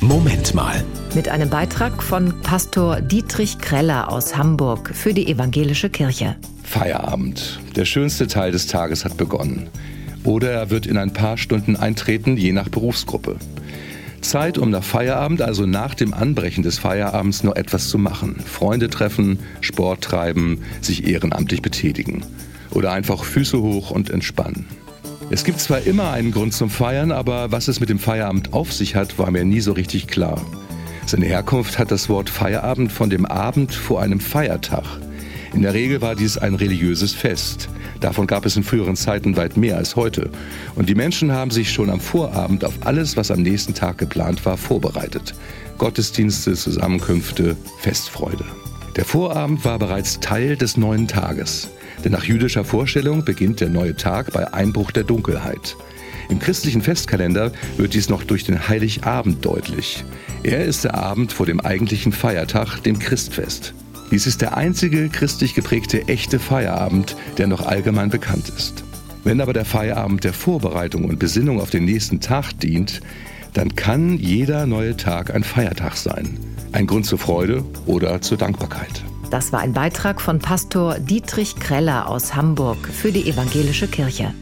Moment mal. Mit einem Beitrag von Pastor Dietrich Kreller aus Hamburg für die Evangelische Kirche. Feierabend. Der schönste Teil des Tages hat begonnen. Oder er wird in ein paar Stunden eintreten, je nach Berufsgruppe. Zeit, um nach Feierabend, also nach dem Anbrechen des Feierabends, noch etwas zu machen. Freunde treffen, Sport treiben, sich ehrenamtlich betätigen. Oder einfach Füße hoch und entspannen. Es gibt zwar immer einen Grund zum Feiern, aber was es mit dem Feierabend auf sich hat, war mir nie so richtig klar. Seine Herkunft hat das Wort Feierabend von dem Abend vor einem Feiertag. In der Regel war dies ein religiöses Fest. Davon gab es in früheren Zeiten weit mehr als heute. Und die Menschen haben sich schon am Vorabend auf alles, was am nächsten Tag geplant war, vorbereitet. Gottesdienste, Zusammenkünfte, Festfreude. Der Vorabend war bereits Teil des neuen Tages. Denn nach jüdischer Vorstellung beginnt der neue Tag bei Einbruch der Dunkelheit. Im christlichen Festkalender wird dies noch durch den Heiligabend deutlich. Er ist der Abend vor dem eigentlichen Feiertag, dem Christfest. Dies ist der einzige christlich geprägte echte Feierabend, der noch allgemein bekannt ist. Wenn aber der Feierabend der Vorbereitung und Besinnung auf den nächsten Tag dient, dann kann jeder neue Tag ein Feiertag sein. Ein Grund zur Freude oder zur Dankbarkeit. Das war ein Beitrag von Pastor Dietrich Kreller aus Hamburg für die Evangelische Kirche.